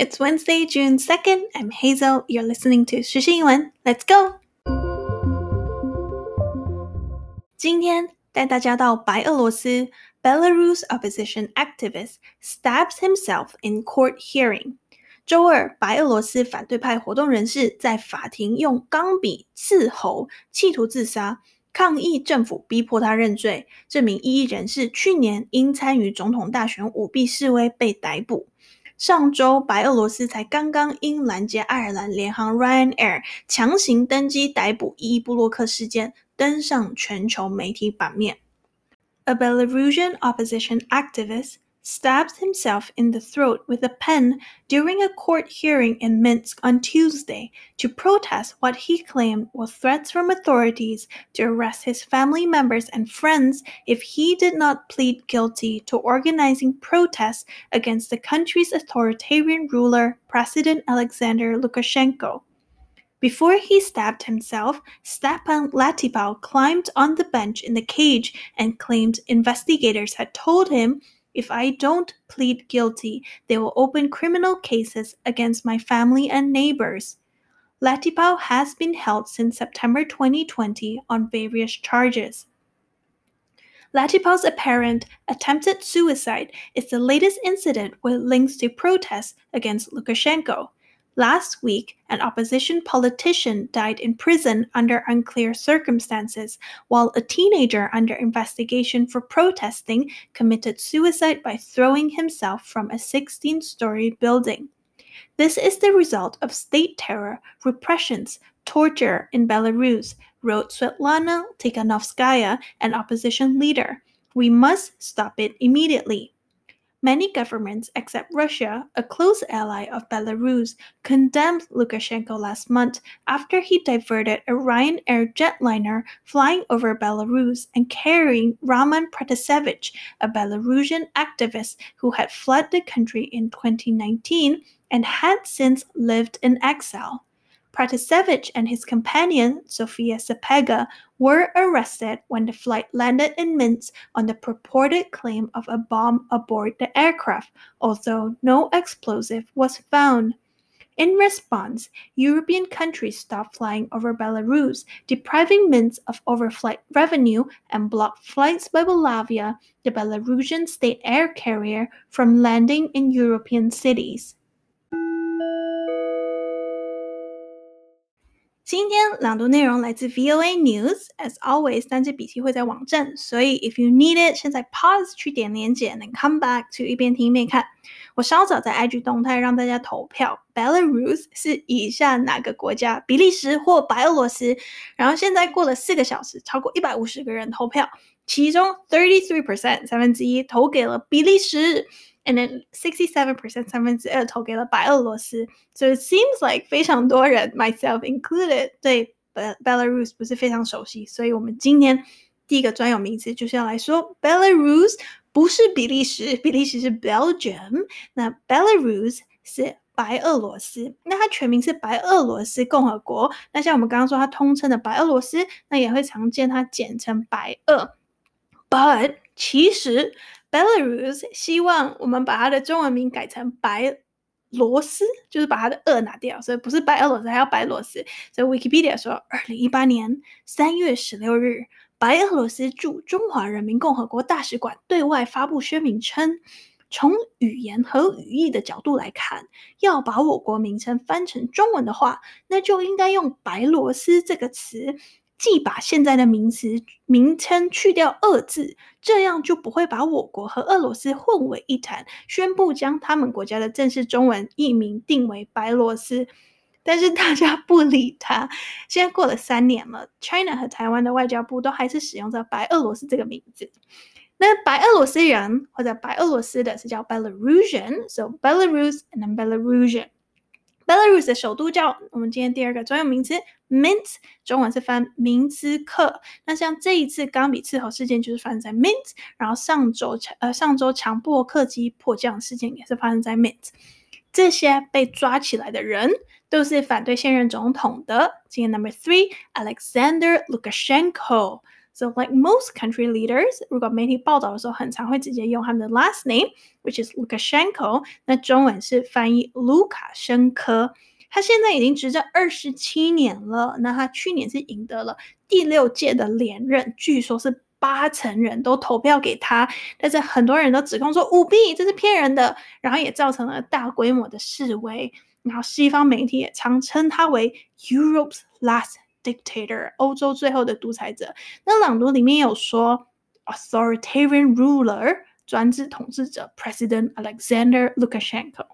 It's Wednesday, June 2nd. I'm Hazel. You're listening to 时事英文 Let's go! 今天带大家到白俄罗斯 Belarus opposition activist stabs himself in court hearing. 周二，白俄罗斯反对派活动人士在法庭用钢笔刺喉，企图自杀，抗议政府逼迫他认罪。这名异议人士去年因参与总统大选舞弊示威被逮捕。 上周，白俄罗斯才刚刚因拦截爱尔兰联航 Ryanair 强行登机逮捕伊布洛克事件登上全球媒体版面。A Belarusian opposition activist stabbed himself in the throat with a pen during a court hearing in Minsk on Tuesday to protest what he claimed were threats from authorities to arrest his family members and friends if he did not plead guilty to organizing protests against the country's authoritarian ruler, President Alexander Lukashenko. Before he stabbed himself, Stepan Latipal climbed on the bench in the cage and claimed investigators had told him if I don't plead guilty, they will open criminal cases against my family and neighbors. Latipal has been held since September 2020 on various charges. Latipal's apparent attempted suicide is the latest incident with links to protests against Lukashenko. Last week, an opposition politician died in prison under unclear circumstances, while a teenager under investigation for protesting committed suicide by throwing himself from a 16 story building. This is the result of state terror, repressions, torture in Belarus, wrote Svetlana Tikhanovskaya, an opposition leader. We must stop it immediately. Many governments, except Russia, a close ally of Belarus, condemned Lukashenko last month after he diverted a Ryanair jetliner flying over Belarus and carrying Roman Protasevich, a Belarusian activist who had fled the country in 2019 and had since lived in exile. Protasevich and his companion, Sofia Sapega, were arrested when the flight landed in Minsk on the purported claim of a bomb aboard the aircraft, although no explosive was found. In response, European countries stopped flying over Belarus, depriving Minsk of overflight revenue and blocked flights by Belavia, the Belarusian state air carrier, from landing in European cities. 今天朗读内容来自 VOA News。As always，单字笔记会在网站，所以 if you need it，现在 pause 去点连结，and come back to 一边听一边看。我稍早在 IG 动态让大家投票，Belarus 是以下哪个国家？比利时或白俄罗斯？然后现在过了四个小时，超过一百五十个人投票，其中 thirty three percent 三分之一投给了比利时。and then 67%三分之二投给了白俄罗斯，so it seems like 非常多人，myself included，对 Belarus 不是非常熟悉，所以我们今天第一个专有名词就是要来说 Belarus 不是比利时，比利时是 Belgium，那 Belarus 是白俄罗斯，那它全名是白俄罗斯共和国，那像我们刚刚说它通称的白俄罗斯，那也会常见它简称白俄 ，but 其实。Belarus 希望我们把它的中文名改成白罗斯，就是把它的“俄”拿掉，所以不是白俄罗斯，还要白罗斯。所以 Wikipedia 说，二零一八年三月十六日，白俄罗斯驻中华人民共和国大使馆对外发布声明称，从语言和语义的角度来看，要把我国名称翻成中文的话，那就应该用“白罗斯”这个词。既把现在的名词名称去掉“俄”字，这样就不会把我国和俄罗斯混为一谈。宣布将他们国家的正式中文译名定为白罗斯，但是大家不理他。现在过了三年了，China 和台湾的外交部都还是使用着白俄罗斯这个名字。那白俄罗斯人或者白俄罗斯的是叫 Belarusian，so Belarus and Belarusian。Belarus 的首都叫我们今天第二个专有名词 Minsk，中文是翻明兹克。那像这一次钢笔刺喉事件就是发生在 Minsk，然后上周强呃上周强迫客机迫降事件也是发生在 Minsk。这些被抓起来的人都是反对现任总统的。今天 Number Three，Alexander Lukashenko。So like most country leaders，如果媒体报道的时候，很常会直接用他们的 last name，which is Lukashenko。那中文是翻译卢卡申科。他现在已经执政二十七年了。那他去年是赢得了第六届的连任，据说是八成人都投票给他。但是很多人都指控说舞弊，这是骗人的，然后也造成了大规模的示威。然后西方媒体也常称他为 Europe's last dictator，欧洲最后的独裁者。那朗读里面有说 authoritarian ruler，专制统治者 President Alexander Lukashenko。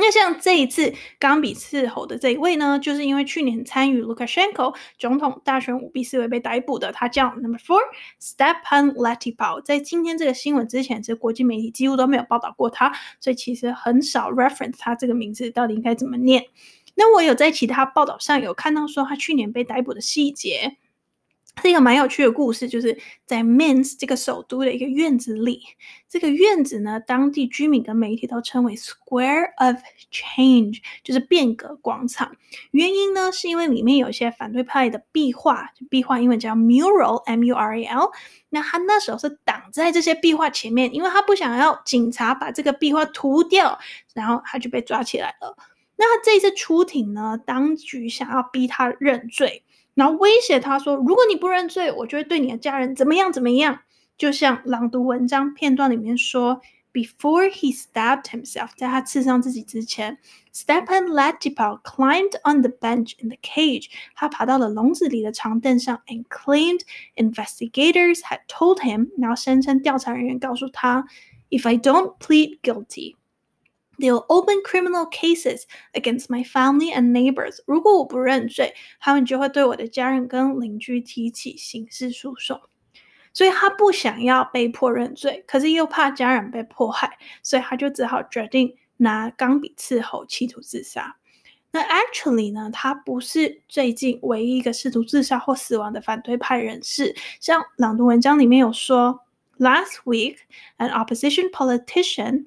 那像这一次刚被伺候的这一位呢，就是因为去年参与 Lukashenko 总统大选舞弊思维被逮捕的，他叫 Number Four Stepan Latipal。在今天这个新闻之前，其实国际媒体几乎都没有报道过他，所以其实很少 reference 他这个名字到底应该怎么念。那我有在其他报道上有看到说他去年被逮捕的细节。是一个蛮有趣的故事，就是在 Mins 这个首都的一个院子里，这个院子呢，当地居民跟媒体都称为 Square of Change，就是变革广场。原因呢，是因为里面有一些反对派的壁画，壁画英文叫 mural，M-U-R-A-L。那他那时候是挡在这些壁画前面，因为他不想要警察把这个壁画涂掉，然后他就被抓起来了。那他这一次出庭呢，当局想要逼他认罪。然后威胁他说：“如果你不认罪，我就会对你的家人怎么样怎么样。”就像朗读文章片段里面说：“Before he stabbed himself，在他刺伤自己之前，Stepan Latipal climbed on the bench in the cage。他爬到了笼子里的长凳上，and claimed investigators had told him，然后声称调查人员告诉他：If I don't plead guilty。” They'll open criminal cases against my family and neighbors。如果我不认罪，他们就会对我的家人跟邻居提起刑事诉讼。所以他不想要被迫认罪，可是又怕家人被迫害，所以他就只好决定拿钢笔刺喉，企图自杀。那 actually 呢，他不是最近唯一一个试图自杀或死亡的反对派人士。像朗读文章里面有说，Last week an opposition politician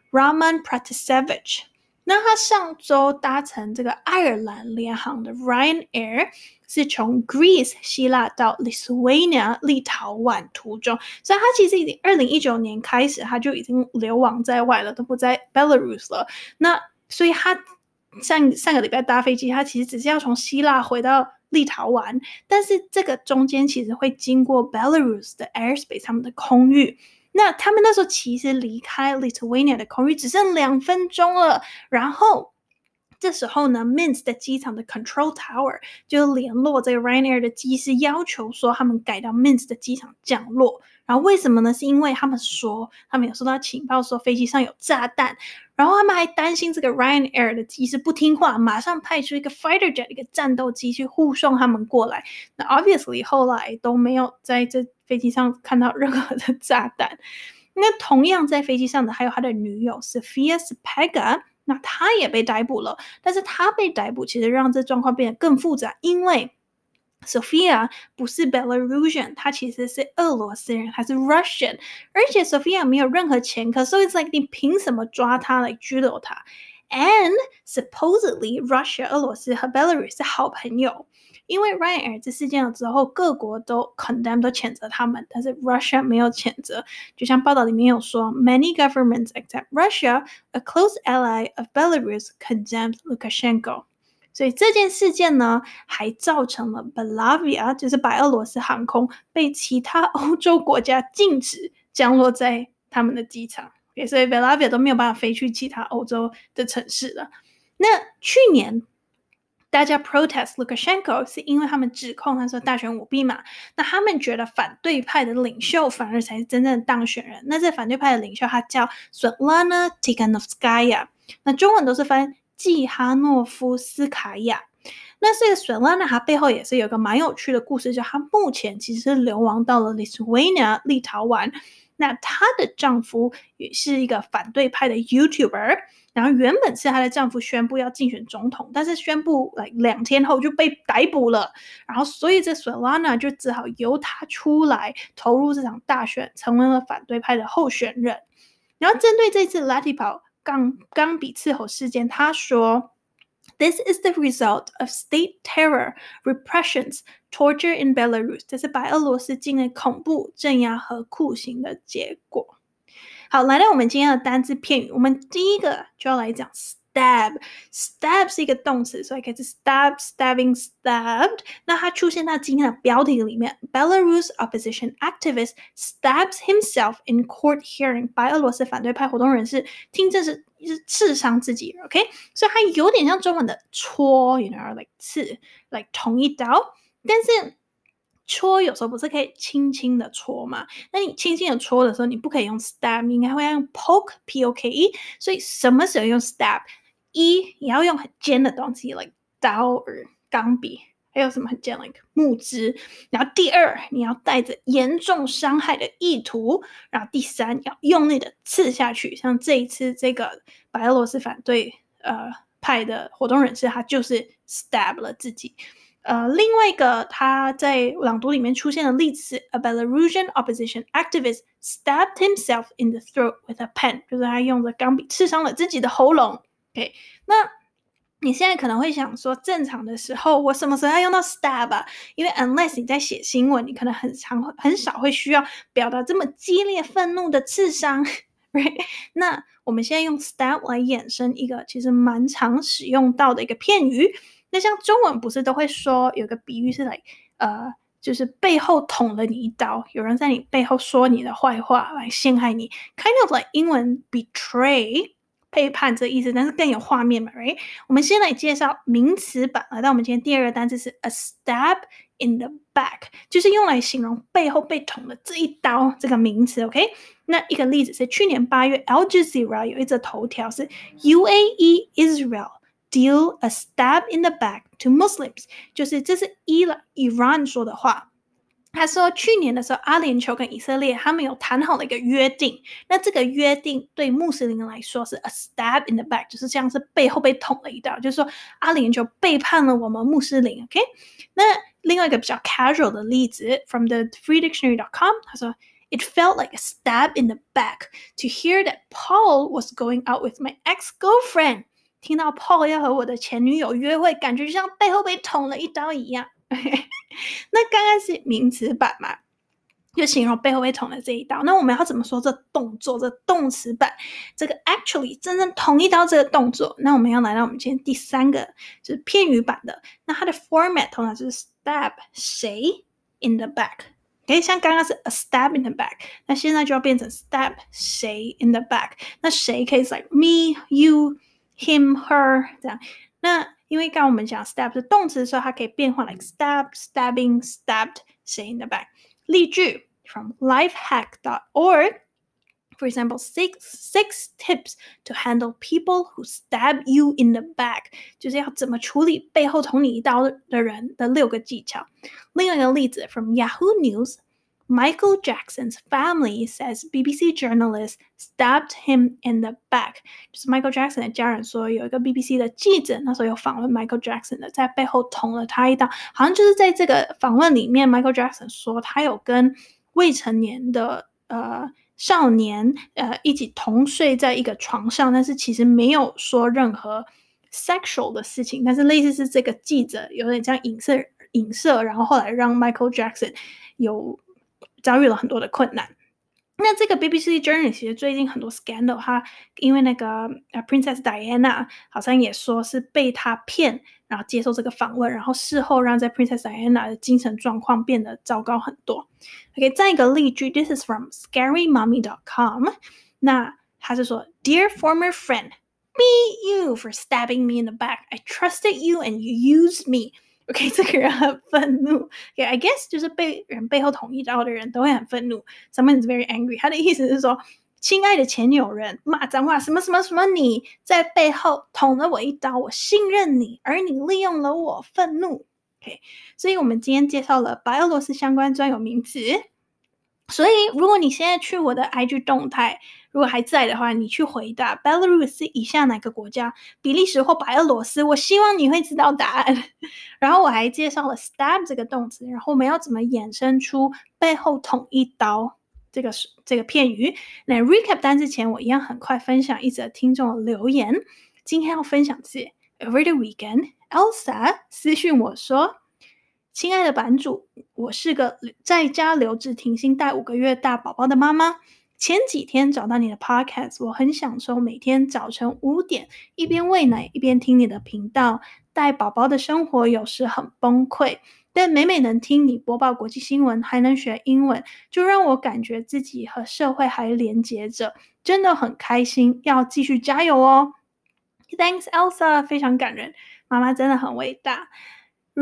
Raman Pratasevich，那他上周搭乘这个爱尔兰联航的 Ryanair，是从 Greece 希腊到 Lithuania 立陶宛途中，所以他其实已经二零一九年开始他就已经流亡在外了，都不在 Belarus 了。那所以他上上个礼拜搭飞机，他其实只是要从希腊回到立陶宛，但是这个中间其实会经过 Belarus 的 airspace，他们的空域。那他们那时候其实离开 Lithuania 的空域只剩两分钟了，然后这时候呢，Minsk 的机场的 Control Tower 就联络这个 Ryanair 的机师，要求说他们改到 Minsk 的机场降落。然后为什么呢？是因为他们说他们有收到情报说飞机上有炸弹，然后他们还担心这个 Ryanair 的机师不听话，马上派出一个 fighter jet 一个战斗机去护送他们过来。那 obviously 后来都没有在这。飞机上看到任何的 炸弹，那同样在飞机上的还有他的女友 Sophia Sapega，那他也被逮捕了。但是他被逮捕，其实让这状况变得更复杂，因为 Sophia 不是 Belarusian，他其实是俄罗斯人，还是 Russian，而且 Sophia 没有任何前科，so it's like 你凭什么抓他来拘留他？And supposedly Russia 俄罗斯和 Belarus 是好朋友。因为 Ryanair 这事件了之后，各国都 condemn 都谴责他们，但是 Russia 没有谴责。就像报道里面有说，Many governments except Russia, a close ally of Belarus, condemned Lukashenko。所以这件事件呢，还造成了 Belavia，就是白俄罗斯航空被其他欧洲国家禁止降落在他们的机场。OK，所以 Belavia 都没有办法飞去其他欧洲的城市了。那去年。大家 protest Lukashenko 是因为他们指控他说大选舞弊嘛？那他们觉得反对派的领袖反而才是真正的当选人。那这反对派的领袖他叫 Svetlana Tikhanovskaya，那中文都是翻季哈诺夫斯卡娅。那这个 Svetlana 她背后也是有个蛮有趣的故事，就她目前其实是流亡到了 Lithuania 立陶宛。那她的丈夫也是一个反对派的 YouTuber，然后原本是她的丈夫宣布要竞选总统，但是宣布来两天后就被逮捕了，然后所以这 Svetlana 就只好由她出来投入这场大选，成为了反对派的候选人。然后针对这次 Latipal 钢钢笔刺喉事件，他说。This is the result of state terror, repressions, torture in Belarus。这是白俄罗斯境内恐怖镇压和酷刑的结果。好，来到我们今天的单字片语，我们第一个就要来讲。Stab, stab 是一个动词，所以可以是 stab, stabbing, stabbed。那它出现在今天的标题里面，Belarus opposition activist stabs himself in court hearing。白俄罗斯反对派活动人士听证时是刺伤自己，OK？所以它有点像中文的戳，you know，like 刺，like 捅一刀。但是 戳有时候不是可以轻轻的戳嘛？那你轻轻的戳的时候，你不可以用 stab，应该会用 poke，p-o-k-e。所以什么时候用 stab？一，你要用很尖的东西，like 刀钢笔，还有什么很尖，like 木枝。然后第二，你要带着严重伤害的意图。然后第三，要用力的刺下去。像这一次这个白俄罗斯反对呃派的活动人士，他就是 stab 了自己。呃，另外一个他在朗读里面出现的例子是，A Belarusian opposition activist stabbed himself in the throat with a pen，就是他用着钢笔刺伤了自己的喉咙。OK，那你现在可能会想说，正常的时候我什么时候要用到 stab 啊？因为 unless 你在写新闻，你可能很常很少会需要表达这么激烈愤怒的刺伤，right？那我们现在用 stab 来衍生一个其实蛮常使用到的一个片语。那像中文不是都会说有个比喻是来呃，就是背后捅了你一刀，有人在你背后说你的坏话来陷害你，kind of like 英文 betray。背叛这意思，但是更有画面嘛，right？我们先来介绍名词版，来到我们今天第二个单词是 a stab in the back，就是用来形容背后被捅的这一刀这个名词，OK？那一个例子是去年八月，Al Jazeera 有一则头条是 UAE Israel deal a stab in the back to Muslims，就是这是伊朗 Iran 说的话。他说，去年的时候，阿联酋跟以色列他们有谈好了一个约定。那这个约定对穆斯林来说是 a stab in the back，就是像是背后被捅了一刀，就是说阿联酋背叛了我们穆斯林。OK，那另外一个比较 casual 的例子，from the freedictionary.com，他说，It felt like a stab in the back to hear that Paul was going out with my ex-girlfriend。 听到 Paul 要和我的前女友约会，感觉就像背后被捅了一刀一样。那刚刚是名词版嘛，就形容背后被捅了这一刀。那我们要怎么说这动作？这动词版，这个 actually 真正捅一刀这个动作。那我们要来到我们今天第三个，就是片语版的。那它的 format 通常就是 stab 谁 in the back。诶，像刚刚是 a stab in the back，那现在就要变成 stab 谁 in the back。那谁可以是 like me、you、him、her 这样。那因为刚刚我们讲 stab 是动词的时候，它可以变换 like stab, stabbing, stabbed, say in the back。例句 from lifehack.org。For example, six six tips to handle people who stab you in the back，就是要怎么处理背后捅你一刀的人的六个技巧。另外一个例子 from Yahoo News。 Michael Jackson's family says BBC journalist stabbed him in the back。就是 Michael Jackson 的家人说，有一个 BBC 的记者那时候有访问 Michael Jackson 的，在背后捅了他一刀。好像就是在这个访问里面，Michael Jackson 说他有跟未成年的呃少年呃一起同睡在一个床上，但是其实没有说任何 sexual 的事情。但是类似是这个记者有点这样影射影射，然后后来让 Michael Jackson 有。 遭遇了很多的困难。那这个 BBC Journal 其实最近很多 scandal，他因为那个呃 Princess Diana 好像也说是被他骗，然后接受这个访问，然后事后让这 Princess Diana 的精神状况变得糟糕很多。OK，再一个例句，This is from ScaryMommy.com。那他是说，Dear former friend，me you for stabbing me in the back. I trusted you and you used me. OK，这个人很愤怒。OK，I guess 就是被人背后捅一刀的人都会很愤怒。Someone is very angry。他的意思是说，亲爱的前女友人骂脏话，什么什么什么，你在背后捅了我一刀，我信任你，而你利用了我，愤怒。OK，所以我们今天介绍了白俄罗斯相关专有名词。所以如果你现在去我的 IG 动态，如果还在的话，你去回答 Belarus 以下哪个国家？比利时或白俄罗斯？我希望你会知道答案。然后我还介绍了 stab 这个动词，然后我们要怎么衍生出背后捅一刀。这个是这个片语。那 recap 单之前，我一样很快分享一则听众留言。今天要分享是 Over the weekend，Elsa 私讯我说：“亲爱的版主，我是个在家留职停薪带五个月大宝宝的妈妈。前几天找到你的 podcast，我很享受每天早晨五点一边喂奶一边听你的频道。带宝宝的生活有时很崩溃。”但每每能听你播报国际新闻，还能学英文，就让我感觉自己和社会还连接着，真的很开心。要继续加油哦！Thanks, Elsa，非常感人，妈妈真的很伟大。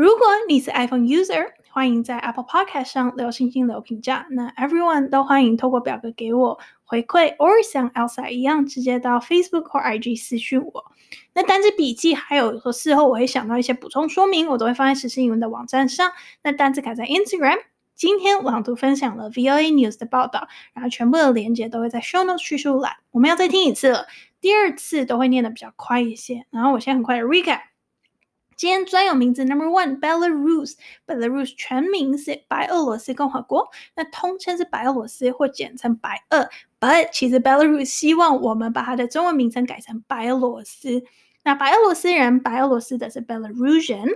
如果你是 iPhone user，欢迎在 Apple Podcast 上留星星、留评价。那 Everyone 都欢迎透过表格给我回馈，或像 Elsa 一样，直接到 Facebook 或 IG 私讯我。那单字笔记，还有说事后我会想到一些补充说明，我都会放在时事英文的网站上。那单字卡在 Instagram。今天朗读分享了 VOA News 的报道，然后全部的连接都会在 Show Notes 叙述栏。我们要再听一次了，第二次都会念的比较快一些。然后我先很快的 Recap。今天专有名词 Number One，Belarus，Belarus 全名是白俄罗斯共和国，那通称是白俄罗斯或简称白俄。But 其实 Belarus 希望我们把它的中文名称改成白俄罗斯。那白俄罗斯人，白俄罗斯的是 Belarusian。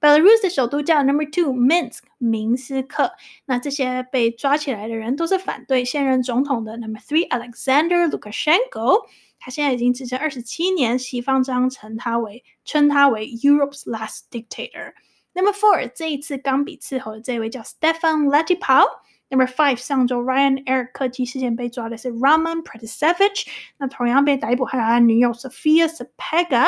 Belarus 的首都叫 Number Two，Minsk，明斯克。那这些被抓起来的人都是反对现任总统的 Number Three，Alexander Lukashenko。他现在已经执政二十七年，西方将称他为称他为 Europe's last dictator。Number four，这一次钢笔伺候的这位叫 Stefan Letipau。Number five，上周 Ryanair 客机事件被抓的是 Roman p r e t s e v i c h 那同样被逮捕还有他女友 Sophia Sapega。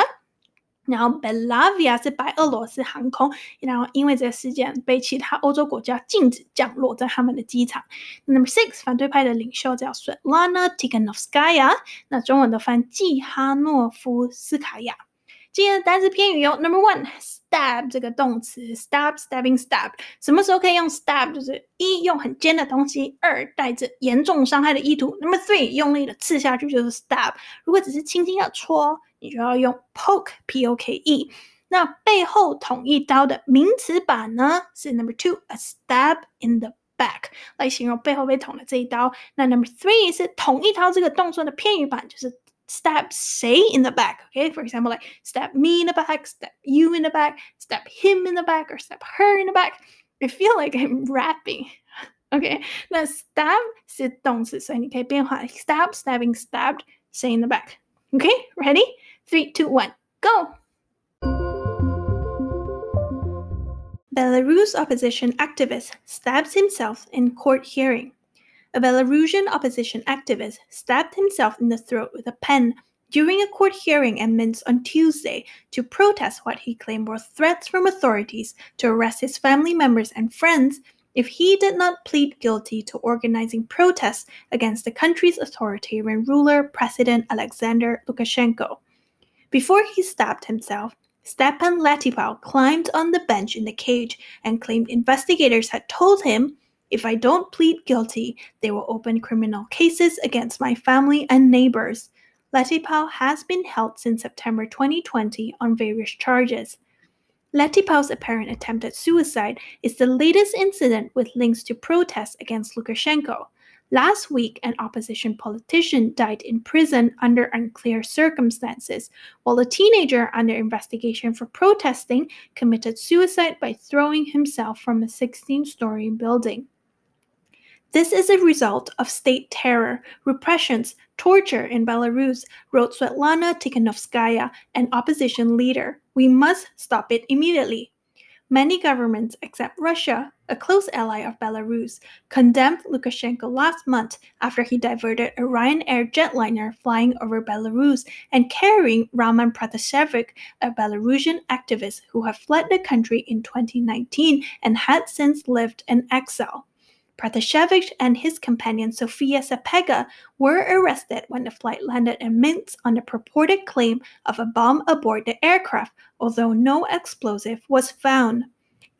然后 Belavia 是白俄罗斯航空，然后因为这个事件被其他欧洲国家禁止降落在他们的机场。Number six，反对派的领袖叫 Svetlana Tikhanovskaya，那中文的翻季哈诺夫斯卡娅。今天的单词片语有 Number one，stab 这个动词，stab，stabbing，stab，什么时候可以用 stab？就是一用很尖的东西，二带着严重伤害的意图。Number three，用力的刺下去就是 stab。如果只是轻轻的戳。你就要用 poke，p-o-k-e。那背后捅一刀的名词版呢是 number two，a stab in the back，来形容背后被捅的这一刀。那 number three 是捅一刀这个动作的片语版，就是 stab 谁 in the back。OK，for example like stab me in the back，stab you in the back，stab him in the back，or stab her in the back。I feel like I'm rapping。OK，那 stab 是动词，所以你可以变化 stab，stabbing，stabbed，谁 in the back。OK，ready？Three, two, one, go! Belarus opposition activist stabs himself in court hearing. A Belarusian opposition activist stabbed himself in the throat with a pen during a court hearing in Minsk on Tuesday to protest what he claimed were threats from authorities to arrest his family members and friends if he did not plead guilty to organizing protests against the country's authoritarian ruler, President Alexander Lukashenko. Before he stabbed himself, Stepan Latipau climbed on the bench in the cage and claimed investigators had told him, If I don't plead guilty, they will open criminal cases against my family and neighbors. Latipau has been held since September 2020 on various charges. Letipau's apparent attempt at suicide is the latest incident with links to protests against Lukashenko. Last week, an opposition politician died in prison under unclear circumstances, while a teenager under investigation for protesting committed suicide by throwing himself from a 16 story building. This is a result of state terror, repressions, torture in Belarus, wrote Svetlana Tikhanovskaya, an opposition leader. We must stop it immediately. Many governments, except Russia, a close ally of Belarus, condemned Lukashenko last month after he diverted a Ryanair jetliner flying over Belarus and carrying Roman Protasevich, a Belarusian activist who had fled the country in 2019 and had since lived in exile. Protasiewicz and his companion Sofia Sapega were arrested when the flight landed in Minsk on the purported claim of a bomb aboard the aircraft, although no explosive was found.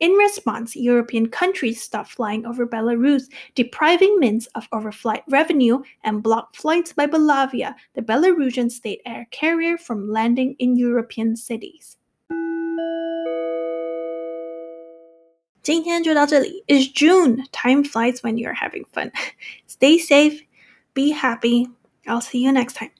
In response, European countries stopped flying over Belarus, depriving Minsk of overflight revenue and blocked flights by Belavia, the Belarusian state air carrier, from landing in European cities. 今天就到这里。It's June. Time flies when you're having fun. Stay safe. Be happy. I'll see you next time.